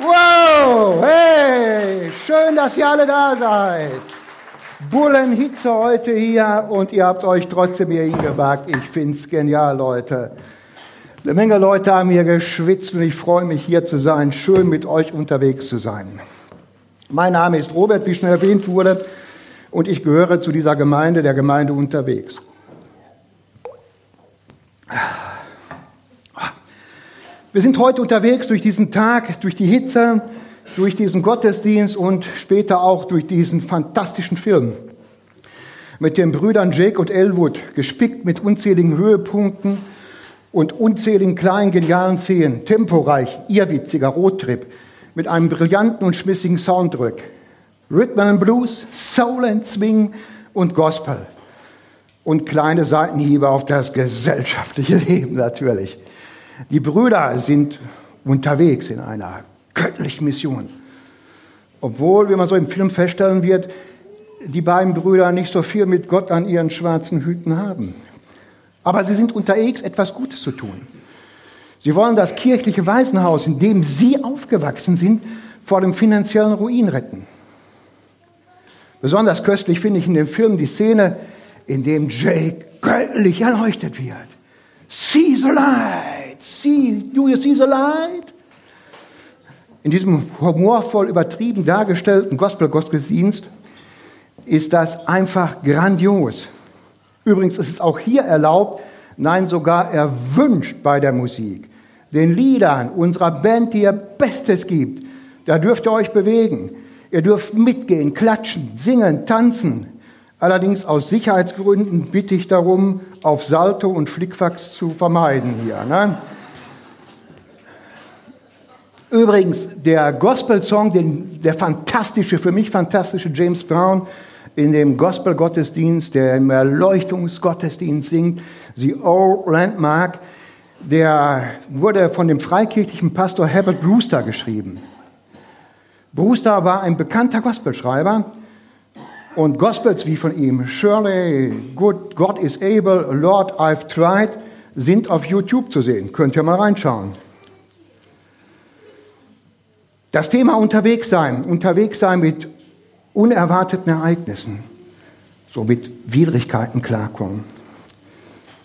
Wow, hey, schön, dass ihr alle da seid. Bullenhitze heute hier und ihr habt euch trotzdem hier hingewagt. Ich find's genial, Leute. Eine Menge Leute haben hier geschwitzt und ich freue mich hier zu sein, schön mit euch unterwegs zu sein. Mein Name ist Robert, wie schon erwähnt wurde, und ich gehöre zu dieser Gemeinde, der Gemeinde unterwegs. Wir sind heute unterwegs durch diesen Tag, durch die Hitze, durch diesen Gottesdienst und später auch durch diesen fantastischen Film mit den Brüdern Jake und Elwood, gespickt mit unzähligen Höhepunkten und unzähligen kleinen genialen Szenen, temporeich, irrwitziger Roadtrip mit einem brillanten und schmissigen Soundtrack. Rhythm and Blues, Soul and Swing und Gospel. Und kleine Seitenhiebe auf das gesellschaftliche Leben natürlich. Die Brüder sind unterwegs in einer göttlichen Mission. Obwohl, wie man so im Film feststellen wird, die beiden Brüder nicht so viel mit Gott an ihren schwarzen Hüten haben. Aber sie sind unterwegs, etwas Gutes zu tun. Sie wollen das kirchliche Waisenhaus, in dem sie aufgewachsen sind, vor dem finanziellen Ruin retten. Besonders köstlich finde ich in dem Film die Szene, in dem Jake göttlich erleuchtet wird. See the light! See, do you see the light? In diesem humorvoll übertrieben dargestellten Gospel-Gottesdienst ist das einfach grandios. Übrigens ist es auch hier erlaubt, nein, sogar erwünscht bei der Musik, den Liedern unserer Band, die ihr Bestes gibt. Da dürft ihr euch bewegen. Ihr dürft mitgehen, klatschen, singen, tanzen. Allerdings aus Sicherheitsgründen bitte ich darum, auf Salto und Flickfacks zu vermeiden hier. Ne? Übrigens, der Gospel-Song, der fantastische, für mich fantastische James Brown in dem Gospel-Gottesdienst, der im Erleuchtungsgottesdienst singt, The Old Landmark, der wurde von dem freikirchlichen Pastor Herbert Brewster geschrieben. Brewster war ein bekannter Gospelschreiber und Gospels wie von ihm, good, God is able, Lord, I've tried, sind auf YouTube zu sehen. Könnt ihr mal reinschauen. Das Thema unterwegs sein, unterwegs sein mit unerwarteten Ereignissen, so mit Widrigkeiten klarkommen.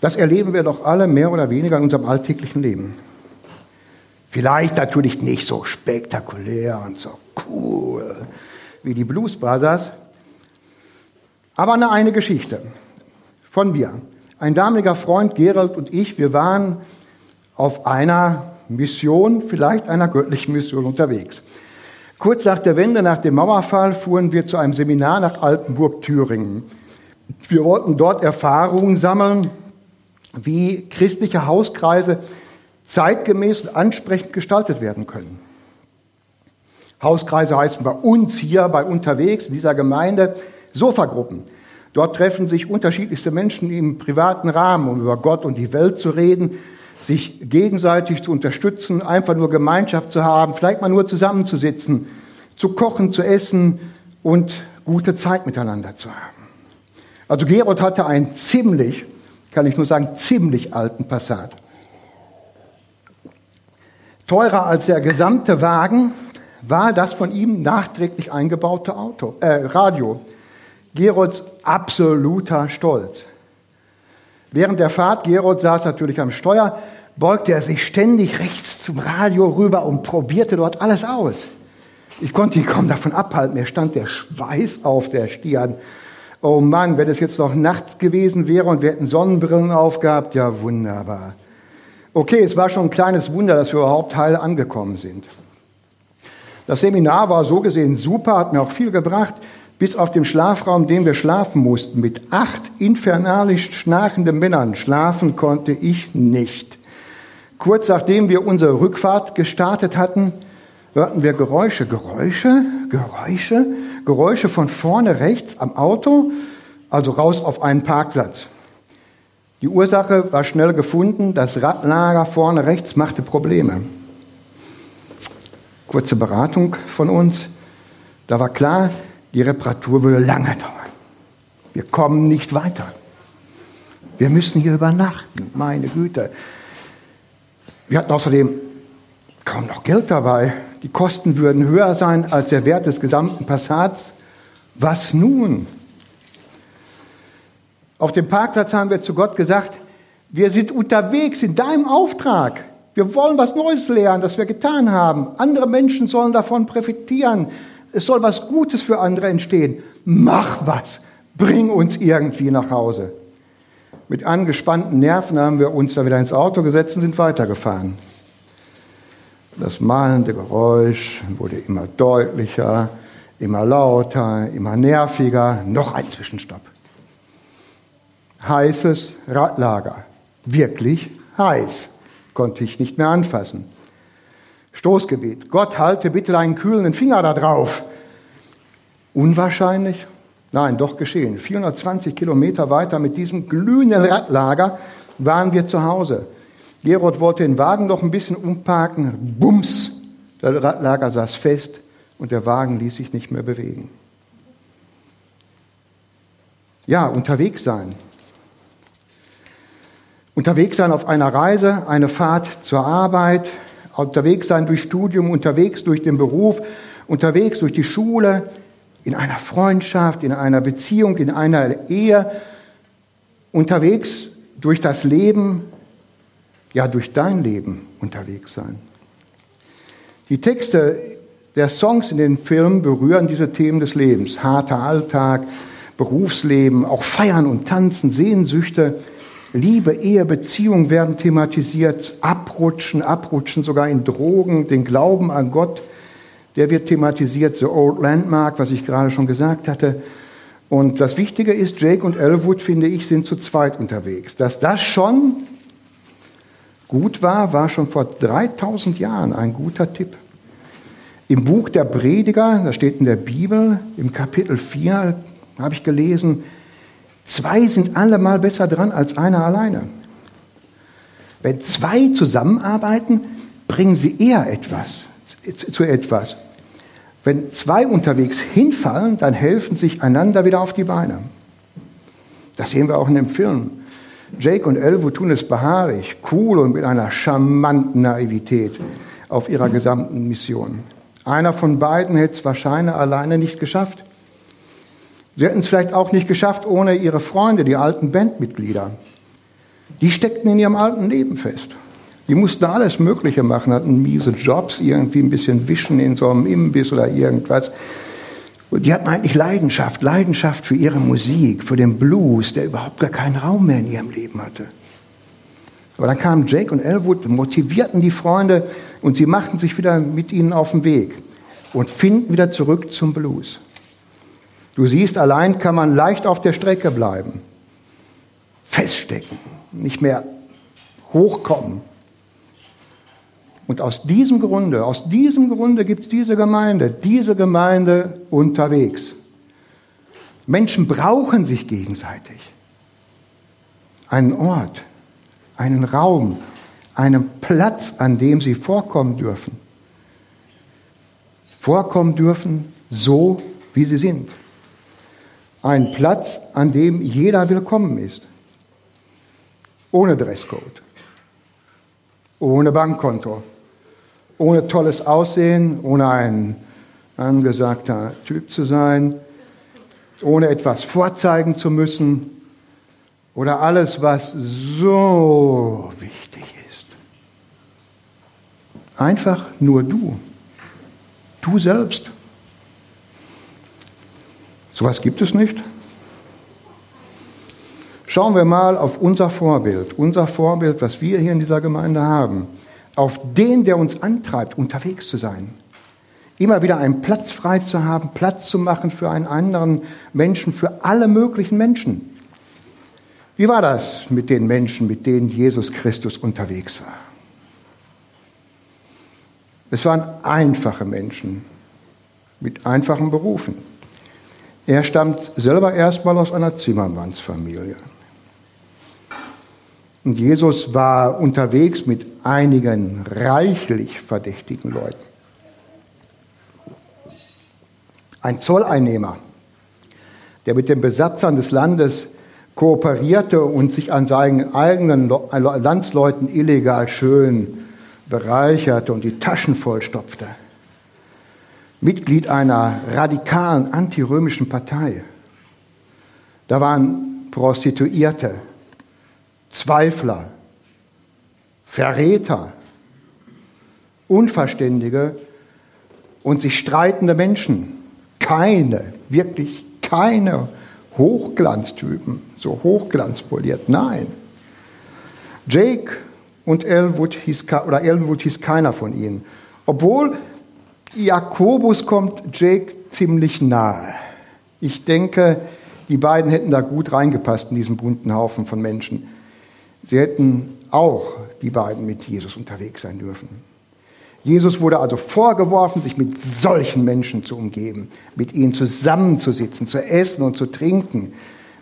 Das erleben wir doch alle mehr oder weniger in unserem alltäglichen Leben. Vielleicht natürlich nicht so spektakulär und so cool wie die Blues Brothers, aber eine, eine Geschichte von mir. Ein damaliger Freund Gerald und ich, wir waren auf einer Mission, vielleicht einer göttlichen Mission unterwegs. Kurz nach der Wende, nach dem Mauerfall, fuhren wir zu einem Seminar nach Altenburg, Thüringen. Wir wollten dort Erfahrungen sammeln, wie christliche Hauskreise zeitgemäß und ansprechend gestaltet werden können. Hauskreise heißen bei uns hier, bei unterwegs, in dieser Gemeinde, Sofagruppen. Dort treffen sich unterschiedlichste Menschen im privaten Rahmen, um über Gott und die Welt zu reden, sich gegenseitig zu unterstützen, einfach nur Gemeinschaft zu haben, vielleicht mal nur zusammenzusitzen, zu kochen, zu essen und gute Zeit miteinander zu haben. Also Gerold hatte einen ziemlich, kann ich nur sagen, ziemlich alten Passat. Teurer als der gesamte Wagen war das von ihm nachträglich eingebaute Auto, äh, Radio. Gerolds absoluter Stolz. Während der Fahrt, Gerold saß natürlich am Steuer, beugte er sich ständig rechts zum Radio rüber und probierte dort alles aus. Ich konnte ihn kaum davon abhalten. Mir stand der Schweiß auf der Stirn. Oh Mann, wenn es jetzt noch Nacht gewesen wäre und wir hätten Sonnenbrillen aufgehabt, ja wunderbar. Okay, es war schon ein kleines Wunder, dass wir überhaupt heil angekommen sind. Das Seminar war so gesehen super, hat mir auch viel gebracht bis auf dem Schlafraum, dem wir schlafen mussten, mit acht infernalisch schnarchenden Männern schlafen konnte ich nicht. Kurz nachdem wir unsere Rückfahrt gestartet hatten, hörten wir Geräusche, Geräusche, Geräusche, Geräusche von vorne rechts am Auto, also raus auf einen Parkplatz. Die Ursache war schnell gefunden, das Radlager vorne rechts machte Probleme. Kurze Beratung von uns. Da war klar, die Reparatur würde lange dauern. Wir kommen nicht weiter. Wir müssen hier übernachten, meine Güte. Wir hatten außerdem kaum noch Geld dabei. Die Kosten würden höher sein als der Wert des gesamten Passats. Was nun? Auf dem Parkplatz haben wir zu Gott gesagt, wir sind unterwegs in deinem Auftrag. Wir wollen was Neues lernen, das wir getan haben. Andere Menschen sollen davon profitieren. Es soll was Gutes für andere entstehen. Mach was. Bring uns irgendwie nach Hause. Mit angespannten Nerven haben wir uns da wieder ins Auto gesetzt und sind weitergefahren. Das mahlende Geräusch wurde immer deutlicher, immer lauter, immer nerviger. Noch ein Zwischenstopp. Heißes Radlager. Wirklich heiß. Konnte ich nicht mehr anfassen. Stoßgebet. Gott halte bitte deinen kühlenden Finger da drauf. Unwahrscheinlich? Nein, doch geschehen. 420 Kilometer weiter mit diesem glühenden Radlager waren wir zu Hause. Gerold wollte den Wagen noch ein bisschen umparken. Bums! Der Radlager saß fest und der Wagen ließ sich nicht mehr bewegen. Ja, unterwegs sein. Unterwegs sein auf einer Reise, eine Fahrt zur Arbeit, unterwegs sein durch Studium, unterwegs durch den Beruf, unterwegs durch die Schule, in einer Freundschaft, in einer Beziehung, in einer Ehe, unterwegs durch das Leben, ja durch dein Leben unterwegs sein. Die Texte der Songs in den Filmen berühren diese Themen des Lebens. Harter Alltag, Berufsleben, auch Feiern und Tanzen, Sehnsüchte, Liebe, Ehe, Beziehung werden thematisiert, Abrutschen, Abrutschen sogar in Drogen, den Glauben an Gott, der wird thematisiert, The Old Landmark, was ich gerade schon gesagt hatte. Und das Wichtige ist, Jake und Elwood, finde ich, sind zu zweit unterwegs. Dass das schon gut war, war schon vor 3000 Jahren ein guter Tipp. Im Buch der Prediger, das steht in der Bibel, im Kapitel 4 habe ich gelesen, zwei sind allemal besser dran als einer alleine. Wenn zwei zusammenarbeiten, bringen sie eher etwas zu etwas. Wenn zwei unterwegs hinfallen, dann helfen sich einander wieder auf die Beine. Das sehen wir auch in dem Film. Jake und Elvo tun es beharrlich, cool und mit einer charmanten Naivität auf ihrer gesamten Mission. Einer von beiden hätte es wahrscheinlich alleine nicht geschafft. Sie hätten es vielleicht auch nicht geschafft ohne ihre Freunde, die alten Bandmitglieder. Die steckten in ihrem alten Leben fest. Die mussten alles Mögliche machen, hatten miese Jobs, irgendwie ein bisschen wischen in so einem Imbiss oder irgendwas. Und die hatten eigentlich Leidenschaft, Leidenschaft für ihre Musik, für den Blues, der überhaupt gar keinen Raum mehr in ihrem Leben hatte. Aber dann kamen Jake und Elwood, motivierten die Freunde und sie machten sich wieder mit ihnen auf den Weg und finden wieder zurück zum Blues. Du siehst, allein kann man leicht auf der Strecke bleiben, feststecken, nicht mehr hochkommen. Und aus diesem Grunde, aus diesem Grunde gibt es diese Gemeinde, diese Gemeinde unterwegs. Menschen brauchen sich gegenseitig. Einen Ort, einen Raum, einen Platz, an dem sie vorkommen dürfen. Vorkommen dürfen, so wie sie sind. Ein Platz, an dem jeder willkommen ist. Ohne Dresscode, ohne Bankkonto, ohne tolles Aussehen, ohne ein angesagter Typ zu sein, ohne etwas vorzeigen zu müssen oder alles, was so wichtig ist. Einfach nur du. Du selbst. Sowas gibt es nicht. Schauen wir mal auf unser Vorbild, unser Vorbild, was wir hier in dieser Gemeinde haben auf den, der uns antreibt, unterwegs zu sein. Immer wieder einen Platz frei zu haben, Platz zu machen für einen anderen Menschen, für alle möglichen Menschen. Wie war das mit den Menschen, mit denen Jesus Christus unterwegs war? Es waren einfache Menschen mit einfachen Berufen. Er stammt selber erstmal aus einer Zimmermannsfamilie. Und Jesus war unterwegs mit einigen reichlich verdächtigen Leuten. Ein Zolleinnehmer, der mit den Besatzern des Landes kooperierte und sich an seinen eigenen Landsleuten illegal schön bereicherte und die Taschen vollstopfte. Mitglied einer radikalen antirömischen Partei. Da waren Prostituierte, Zweifler, Verräter, Unverständige und sich streitende Menschen. Keine, wirklich keine Hochglanztypen, so hochglanzpoliert. Nein. Jake und Elwood hieß, oder Elwood hieß keiner von ihnen. Obwohl Jakobus kommt Jake ziemlich nahe. Ich denke, die beiden hätten da gut reingepasst in diesen bunten Haufen von Menschen. Sie hätten auch die beiden mit Jesus unterwegs sein dürfen. Jesus wurde also vorgeworfen, sich mit solchen Menschen zu umgeben, mit ihnen zusammenzusitzen, zu essen und zu trinken,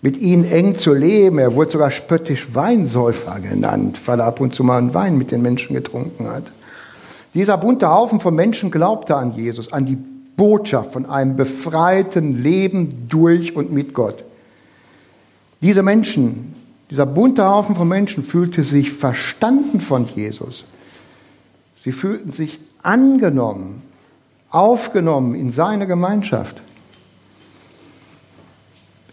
mit ihnen eng zu leben. Er wurde sogar spöttisch Weinsäufer genannt, weil er ab und zu mal einen Wein mit den Menschen getrunken hat. Dieser bunte Haufen von Menschen glaubte an Jesus, an die Botschaft von einem befreiten Leben durch und mit Gott. Diese Menschen, dieser bunte Haufen von Menschen fühlte sich verstanden von Jesus. Sie fühlten sich angenommen, aufgenommen in seine Gemeinschaft.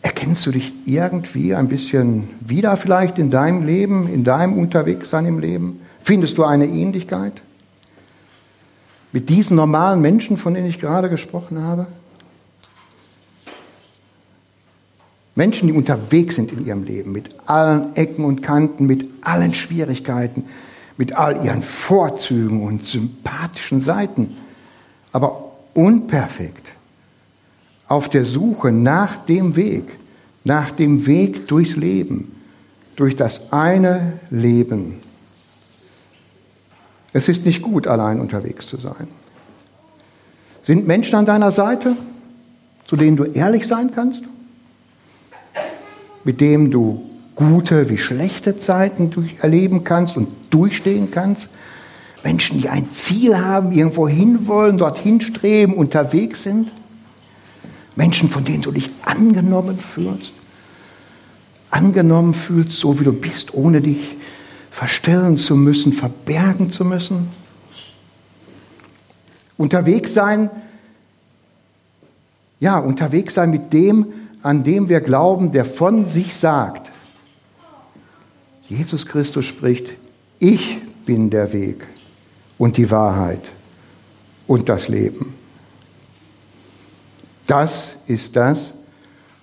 Erkennst du dich irgendwie ein bisschen wieder vielleicht in deinem Leben, in deinem Unterwegssein im Leben? Findest du eine Ähnlichkeit mit diesen normalen Menschen, von denen ich gerade gesprochen habe? Menschen, die unterwegs sind in ihrem Leben, mit allen Ecken und Kanten, mit allen Schwierigkeiten, mit all ihren Vorzügen und sympathischen Seiten, aber unperfekt, auf der Suche nach dem Weg, nach dem Weg durchs Leben, durch das eine Leben. Es ist nicht gut, allein unterwegs zu sein. Sind Menschen an deiner Seite, zu denen du ehrlich sein kannst? Mit denen du gute wie schlechte Zeiten erleben kannst und durchstehen kannst. Menschen, die ein Ziel haben, irgendwo hinwollen, dorthin streben, unterwegs sind. Menschen, von denen du dich angenommen fühlst. Angenommen fühlst, so wie du bist, ohne dich verstellen zu müssen, verbergen zu müssen. Unterwegs sein, ja, unterwegs sein mit dem, an dem wir glauben, der von sich sagt, Jesus Christus spricht, ich bin der Weg und die Wahrheit und das Leben. Das ist das,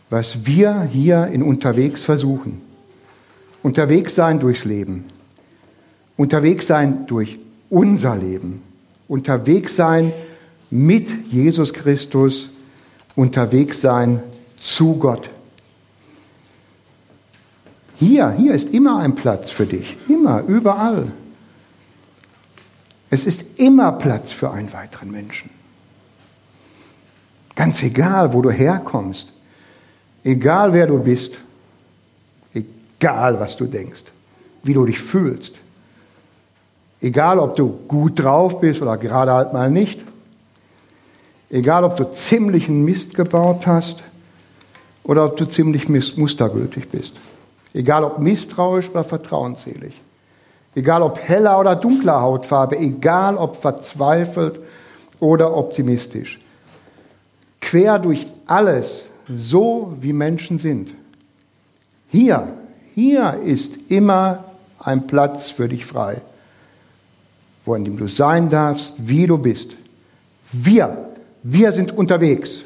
was wir hier in unterwegs versuchen. Unterwegs sein durchs Leben. Unterwegs sein durch unser Leben. Unterwegs sein mit Jesus Christus. Unterwegs sein zu Gott. Hier, hier ist immer ein Platz für dich. Immer, überall. Es ist immer Platz für einen weiteren Menschen. Ganz egal, wo du herkommst. Egal, wer du bist. Egal, was du denkst. Wie du dich fühlst. Egal, ob du gut drauf bist oder gerade halt mal nicht. Egal, ob du ziemlichen Mist gebaut hast oder ob du ziemlich mustergültig bist. Egal ob misstrauisch oder vertrauensselig. Egal ob heller oder dunkler Hautfarbe. Egal ob verzweifelt oder optimistisch. Quer durch alles, so wie Menschen sind. Hier, hier ist immer ein Platz für dich frei, wo in dem du sein darfst, wie du bist. Wir, wir sind unterwegs.